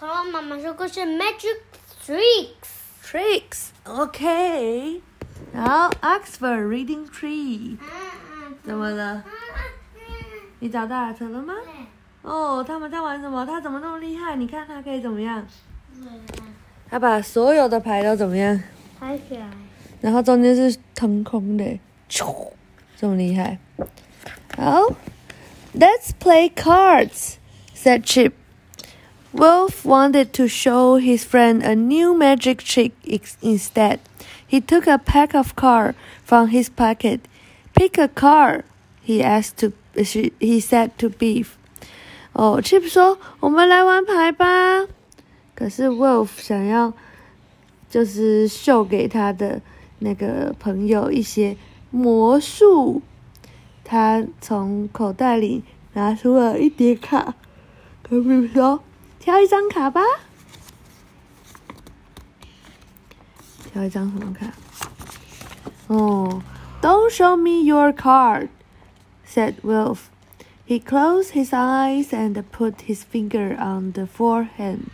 恐龙妈妈说故事 Magic Tricks。Tricks，OK。然后 Oxford Reading Tree，怎么了？你找到阿成了吗？哦，他们在玩什么？他怎么那么厉害？你看他可以怎么样？他把所有的牌都怎么样？拍起来。然后中间是腾空的，这么厉害。好，Let's play cards," said Chip. Wolf wanted to show his friend a new magic trick ex- instead. He took a pack of cards from his pocket. Pick a card, he asked to she- he said to Beef. 哦，Chip 说：“我们来玩牌吧。”可是 Wolf 想要就是秀给他的那个朋友一些魔术。他从口袋里拿出了一叠卡，跟 Beef 说：“ 挑一张卡吧。”挑一张什么卡？哦，Don't show me your card," said Wolf. He closed his eyes and put his finger on the forehand.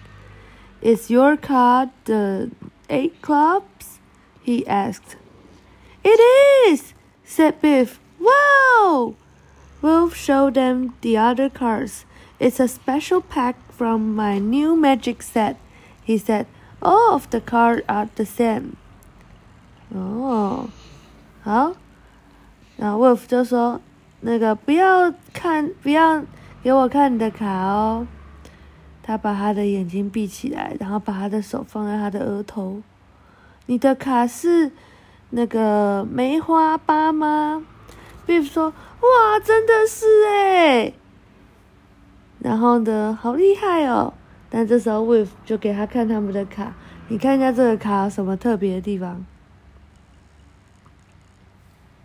Is your card the eight clubs? he asked. It is, said Biff. Wow! Wolf showed them the other cards. It's a special pack from my new magic set, he said. All of the cards are the same. 哦，好，然后 Wolf 就说：“那个不要看，不要给我看你的卡哦。”他把他的眼睛闭起来，然后把他的手放在他的额头。你的卡是那个梅花八吗？Beef 说：“哇，真的是诶。”然后呢，好厉害哦！但这时候 Wolf 就给他看他们的卡，你看一下这个卡有什么特别的地方？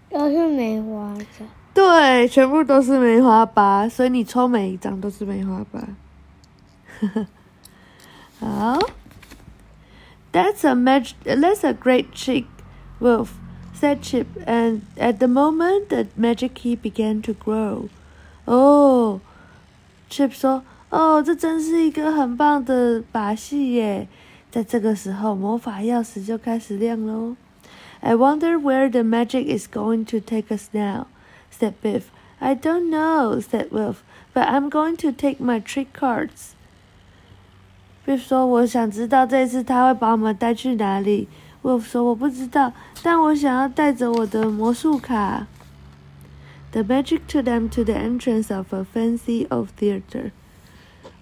都是梅花的。对，全部都是梅花八，所以你抽每一张都是梅花八。好，That's a magic. That's a great trick, Wolf said Chip. And at the moment, the magic key began to grow. Oh, Chip 说：“哦，这真是一个很棒的把戏耶！”在这个时候，魔法钥匙就开始亮喽。I wonder where the magic is going to take us now, said Biff. I don't know, said Wolf, but I'm going to take my trick cards. Biff 说：“我想知道这次他会把我们带去哪里。” Wolf 说：“我不知道，但我想要带着我的魔术卡。” The magic took them to the entrance of a fancy old theater.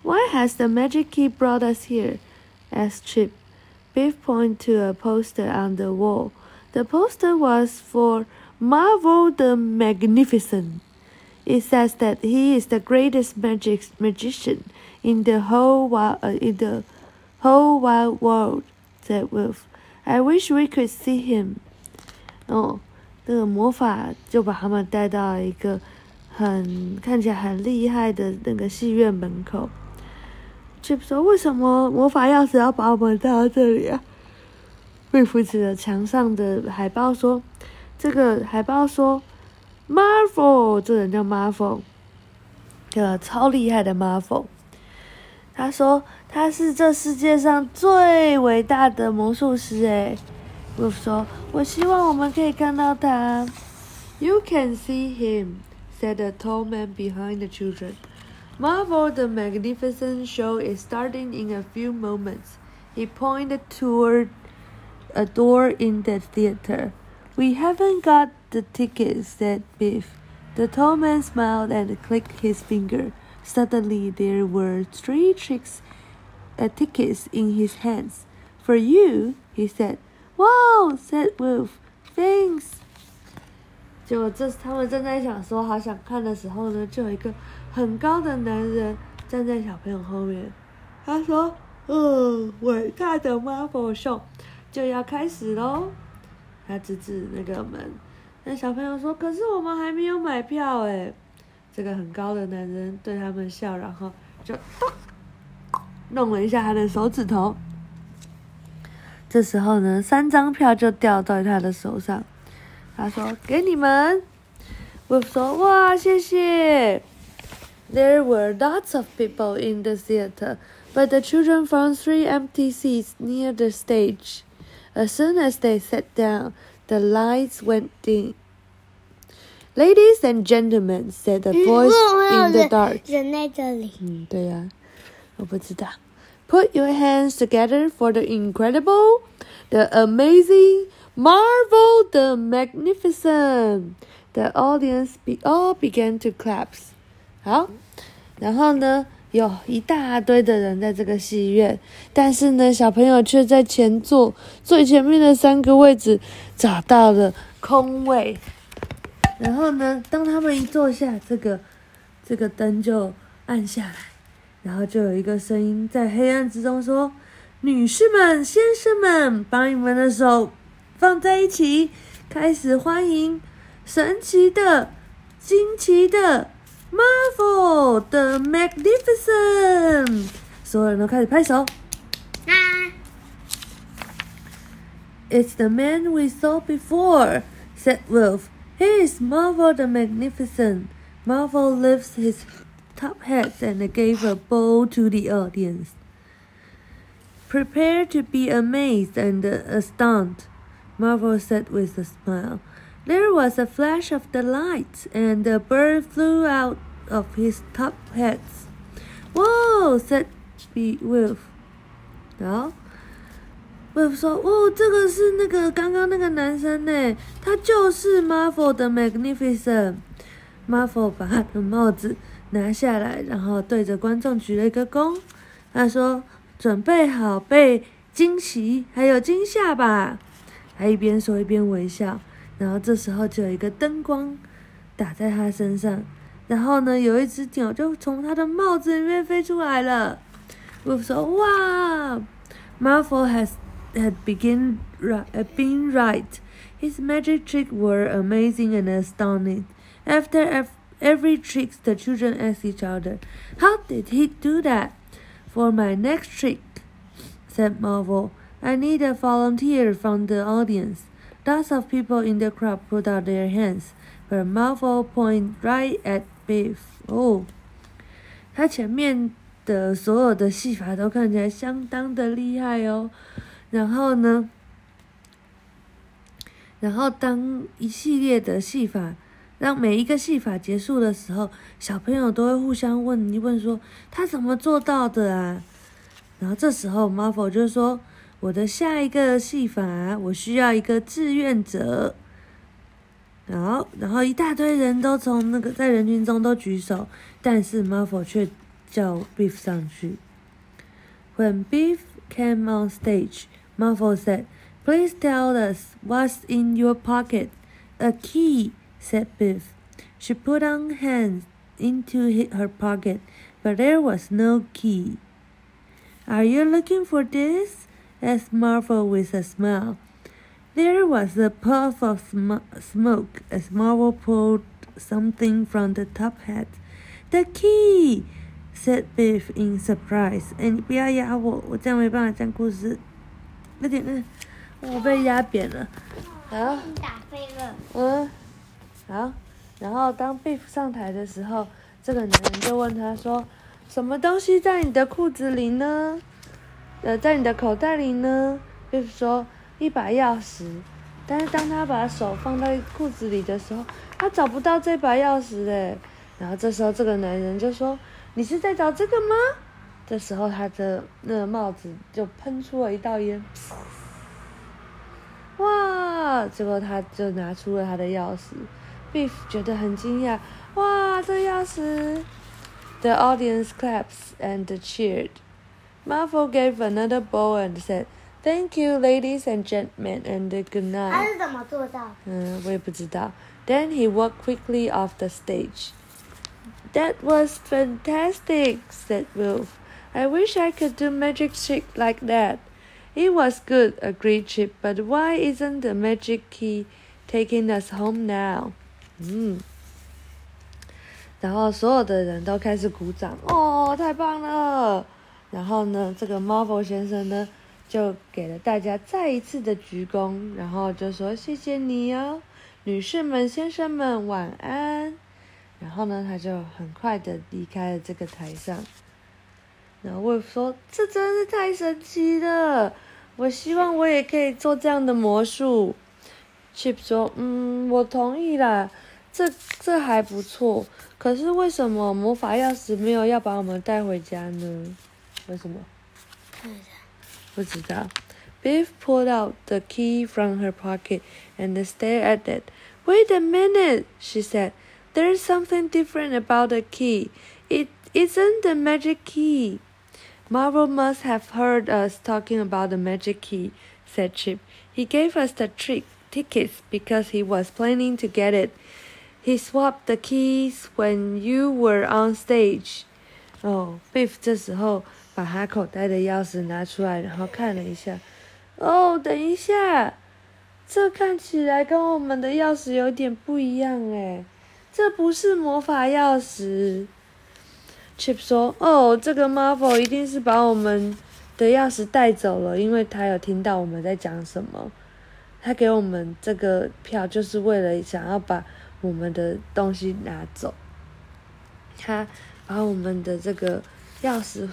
Why has the magic key brought us here? asked Chip. Biff pointed to a poster on the wall. The poster was for Marvel the Magnificent. It says that he is the greatest magic magician in the whole uh, in the whole wide world," said Wolf. "I wish we could see him." 哦，那个魔法就把他们带到一个很看起来很厉害的那个戏院门口。Chip 说：“为什么魔法钥匙要把我们带到这里啊？”瑞夫指着墙上的海报说：“这个海报说，Marvel，这人叫 Marvel，这个超厉害的 Marvel。他说他是这世界上最伟大的魔术师。”诶，瑞夫说：“我希望我们可以看到他。” You can see him," said a tall man behind the children. Marvel the Magnificent show is starting in a few moments. He pointed toward a door in the theater. We haven't got the tickets, said Biff. The tall man smiled and clicked his finger. Suddenly, there were three tricks, uh, tickets in his hands. For you, he said. Wow, said Wolf. Thanks. 结果这他们正在想说好想看的时候呢，就有一个很高的男人站在小朋友后面。他说：“嗯，伟大的马博秀就要开始喽。”他指指那个门。那小朋友说：“可是我们还没有买票诶。”这个很高的男人对他们笑，然后就咚弄了一下他的手指头。这时候呢，三张票就掉在他的手上。他说：“给你们。” Wolf 说：“哇，谢谢。” There were lots of people in the theater. but the children found three empty seats near the stage. As soon as they sat down, the lights went dim. Ladies and gentlemen, said a voice in the dark. 人在这里。嗯，对呀、我不知道。 Put your hands together for the incredible, the amazing, marvel, the magnificent. The audience be all began to claps. 好，然后呢，有一大堆的人在这个戏院，但是呢，小朋友却在前座最前面的三个位置找到了空位。然后呢，当他们一坐下，这个这个灯就暗下来，然后就有一个声音在黑暗之中说：“女士们、先生们，把你们的手放在一起，开始欢迎神奇的、惊奇的 Marvel 的 Magnificent！” 所有人都开始拍手。It's the man we saw before, said Wolf. He is Marvel the Magnificent. Marvel lifts his top hat and gave a bow to the audience. Prepare to be amazed and astounded, Marvel said with a smile. There was a flash of the light, and a bird flew out of his top hat. Whoa, said B- Wolf. 好。Wolf 说：“哦，这个是那个刚刚那个男生呢，他就是 Marvel 的 Magnificent。Marvel 把他的帽子 拿下来，然后对着观众鞠了一个躬。他说：‘准备好被惊喜还有惊吓吧。’他一边说一边微笑。然后这时候就有一个灯光打在他身上，然后呢，有一只鸟就从他的帽子里面飞出来了。Wolf 说：‘哇，Marvel has。’ had begin right, been right. His magic trick were amazing and astounding. After ev- every trick, the children asked each other, "How did he do that?" For my next trick, said Marvel, I need a volunteer from the audience. Lots of people in the crowd put out their hands, but Marvel pointed right at Biff. Oh, 他前面的所有的戏法都看起来相当的厉害哦。然后呢？然后当一系列的戏法， 让每一个戏法结束的时候，小朋友都会互相问一问说他怎么做到的啊？然后这时候 m a r v e 就说：“我的下一个戏法，我需要一个志愿者。”然后，然后一大堆人都从那个在人群中都举手，但是 m a r v e 却叫 Beef 上去。When Beef came on stage, m a r v e said, Please tell us what's in your pocket. A key, said Biff. She put on hands into hi- her pocket, but there was no key. Are you looking for this? asked Marvel with a smile. There was a puff of sm- smoke as Marvel pulled something from the top hat. The key, said Biff in surprise. 哎，你不要压我，我这样没办法讲故事。有点嗯，我被压扁了。好，你打飞了。 好。然后当 Beef 上台的时候，这个男人就问他说：“什么东西在你的裤子里呢？呃，在你的口袋里呢？”Beef 说：“一把钥匙。”但是当他把手放到裤子里的时候，他找不到这把钥匙哎。然后这时候这个男人就说：“你是在找这个吗？”这时候他的那个帽子就喷出了一道烟，哇！结果他就拿出了他的钥匙 ，Beef 觉得很惊讶，哇，这钥匙！The audience claps and cheered. Marvel gave another bow and said, "Thank you, ladies and gentlemen, and good 他 night." 是怎么做到？嗯，我也不知道。Then he walked quickly off the stage. That was fantastic, said Wolf. I wish I could do magic trick like that. It was good, agreed Chip, but why isn't the magic key taking us home now? 嗯，然后所有的人都开始鼓掌，哦，太棒了！然后呢，这个 Marvel 先生呢，就给了大家再一次的鞠躬，然后就说谢谢你哦，女士们、先生们，晚安。然后呢，他就很快的离开了这个台上。然后 Wolf 说：“这真是太神奇了，我希望我也可以做这样的魔术。” Chip 说：“嗯，我同意啦，这这还不错。可是为什么魔法钥匙没有要把我们带回家呢？为什么？不知道。” Biff pulled out the key from her pocket and stared at it. Wait a minute, she said. There's something different about the key. It isn't the magic key. Marvel must have heard us talking about the magic key, said Chip. He gave us the trick tickets because he was planning to get it. He swapped the keys when you were on stage. 哦，Biff 这时候把他口袋的钥匙拿出来，然后看了一下。哦，等一下，这看起来跟我们的钥匙有点不一样诶，这不是魔法钥匙。Chip 说：“哦，这个 Marvel 一定是把我们的钥匙带走了，因为他有听到我们在讲什么。他给我们这个票，就是为了想要把我们的东西拿走。他把我们的这个钥匙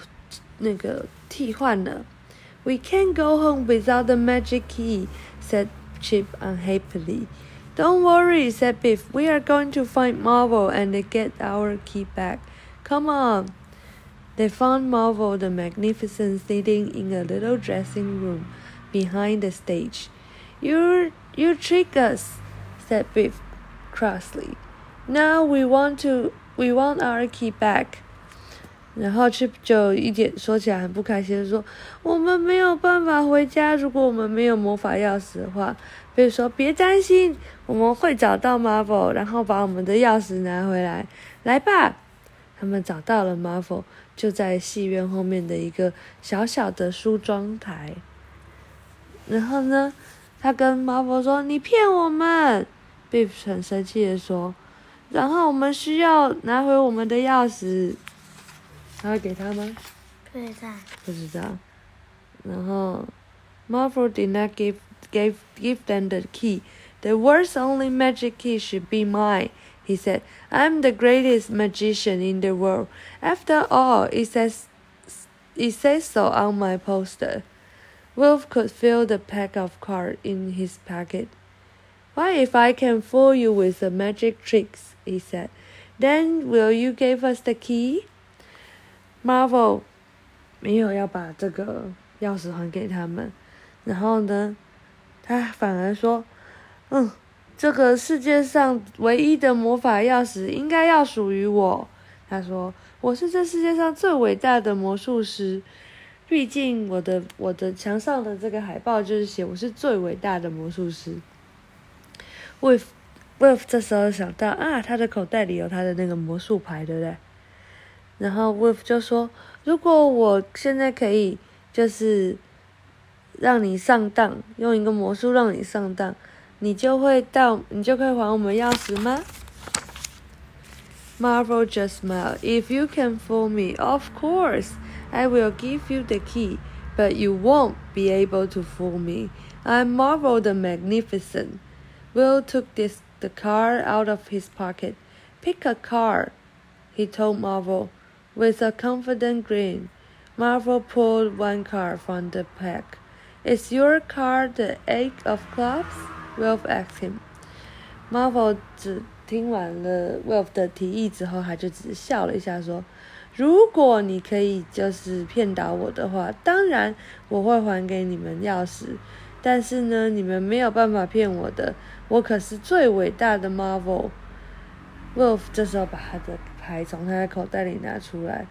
那个替换了。We can't go home without the magic key," said Chip unhappily. "Don't worry," said Biff. "We are going to find Marvel and get our key back." Come on. They found Marvel the Magnificent sitting in a little dressing room behind the stage. You you trick us, said Biff Crossly. Now we want to we want our key back. 然后 Chip 就一点说起来很不开心，说：“我们没有办法回家，如果我们没有魔法钥匙的话。”比如说：“别担心，我们会找到 Marvel，然后把我们的钥匙拿回来。来吧。”他们找到了 Marvel，就在戏院后面的一个小小的梳妆台。然后呢，他跟 Marvel 说：“你骗我们 b i f f 很生气的说：“然后我们需要拿回我们的钥匙。”他会给他吗？不知道。不知道。然后 Marvel did not give gave give them the key. The world's only magic key should be mine. He said, I'm the greatest magician in the world. After all, it says, it says so on my poster. Wolf could feel the pack of cards in his pocket. Why if I can fool you with the magic tricks? he said. Then will you give us the key? Marvel 没有要把这个钥匙还给他们，然后呢，他反而说：“嗯。”这个世界上唯一的魔法钥匙应该要属于我。他说：“我是这世界上最伟大的魔术师。毕竟我的我的墙上的这个海报就是写我是最伟大的魔术师。” Wolf Wolf 这时候想到啊，他的口袋里有他的那个魔术牌，对不对？然后 Wolf 就说：“如果我现在可以，就是让你上当，用一个魔术让你上当。”你就会到，你就可以还我们钥匙吗？Marvel just smiled. If you can fool me, of course, I will give you the key, but you won't be able to fool me. I'm Marvel the Magnificent. Will took this the card out of his pocket. Pick a card, he told Marvel, with a confident grin. Marvel pulled one card from the pack. Is your card the Eight of Clubs? Wolf asked him. Marvel 只听完了 Wolf 的提议之后，他就只是笑了一下，说：“如果你可以就是骗倒我的话，当然我会还给你们钥匙。但是呢，你们没有办法骗我的， 我可是最伟大的 Marvel。” Wolf 这时候把他的牌从他的口袋里拿出来，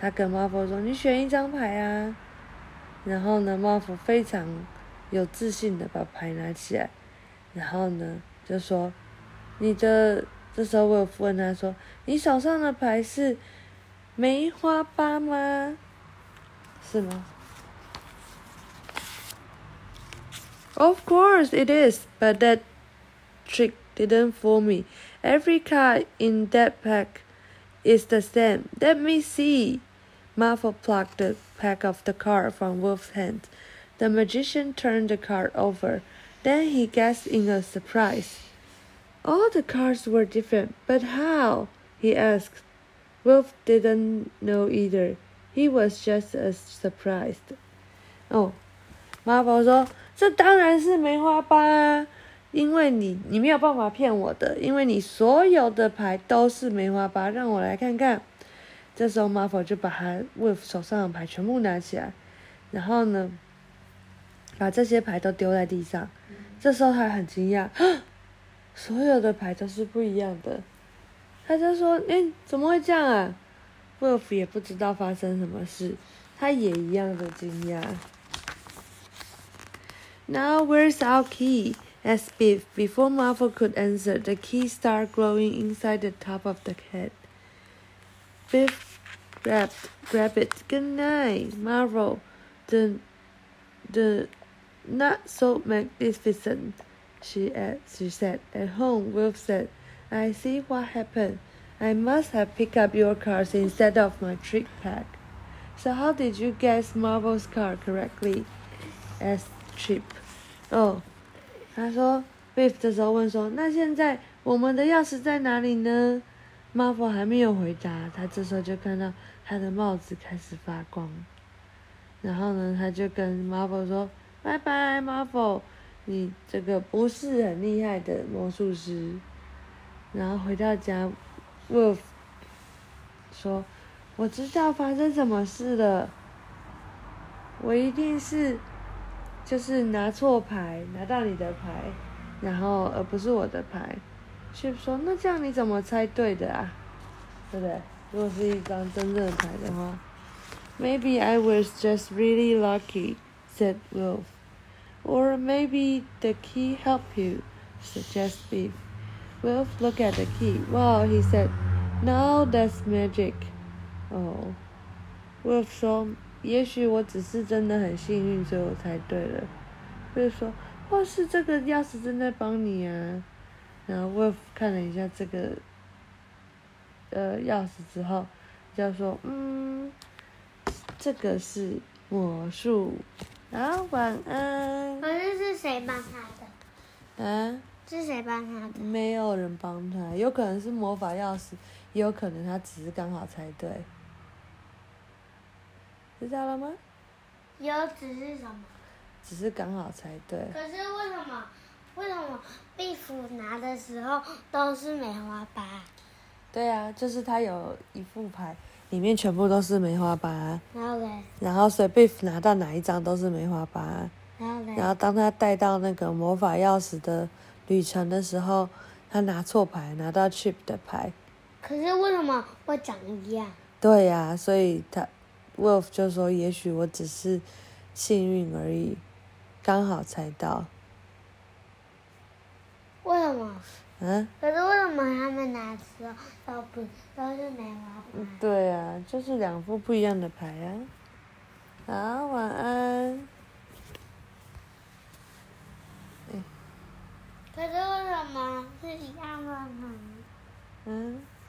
他跟 Marvel 说：“你选一张牌啊。”然后呢，Marvel 非常有自信的把牌拿起来。然后呢，就说，你的这时候我有问他说，你手上的牌是梅花八吗？是吗？Of course it is, but that trick didn't fool me. Every card in that pack is the same. Let me see. Marvel plucked the pack of the card from Wolf's hand. The magician turned the card over. Then he gasped in a surprise. All the cards were different, but how? he asked. Wolf didn't know either. He was just as surprised. 哦，Marvel 说：“这当然是梅花八啊， 因为你你没有办法骗我的，因为你所有的牌都是梅花八。让我来看看。”这时候马普就把他 Wolf 手上的牌全部拿起来，然后呢，把这些牌都丢在地上。这时候他很惊讶，所有的牌都是不一样的。他就说：“哎，怎么会这样啊？”Wolf 也不知道发生什么事，他也一样的惊讶。Now where's our key? Asked Biff. Before Marvel could answer, the key started glowing inside the top of the head. Biff grabbed, grabbed it. Good night, Marvel. The, the, not so magnificent, she, she said. At home, Wolf said, I see what happened. I must have picked up your cards instead of my trick pack. So how did you guess Marvel's card correctly? asked Chip. 哦，他说，Biff 这时候问说：“那现在我们的钥匙在哪里呢？”Marvel 还没有回答，他这时候就看到他的帽子开始发光，然后呢，他就跟 Marvel 说：“拜拜，Marvel，你这个不是很厉害的魔术师。”然后回到家，Wolf 说：“我知道发生什么事了，我一定是就是拿错牌，拿到你的牌，然后而不是我的牌。” Chip 说：“那这样你怎么猜对的啊？对不对？如果是一张真正的牌的话，Maybe I was just really lucky,” said Wolf. “Or maybe the key help you,” suggested. Wolf look at the key. Wow, he said, "Now that's magic." 哦，Wolf 说：“也许我只是真的很幸运，所以我猜对了。” Wolf 说：“或是这个钥匙正在帮你啊。”然后 Wolf 看了一下这个呃钥匙之后，就说：“嗯，这个是魔术。”然后，晚安。可是是谁帮他的？啊？是谁帮他的？没有人帮他，有可能是魔法钥匙，也有可能他只是刚好猜对。知道了吗？有只是什么？只是刚好猜对。可是为什么？为什么壁虎拿的时候都是梅花八？对啊，就是他有一副牌，里面全部都是梅花八。然后嘞？然后所以壁虎拿到哪一张都是梅花八。然后嘞？然后当他带到那个魔法钥匙的旅程的时候，他拿错牌，拿到 Chip 的牌。可是为什么会长一样？对呀，所以他 Wolf 就说：“也许我只是幸运而已，刚好猜到。”为什么？嗯？可是为什么他们拿的时候都不都是梅花牌？对啊，就是两副不一样的牌啊。好，晚安。可是为什么是一样的呢？嗯。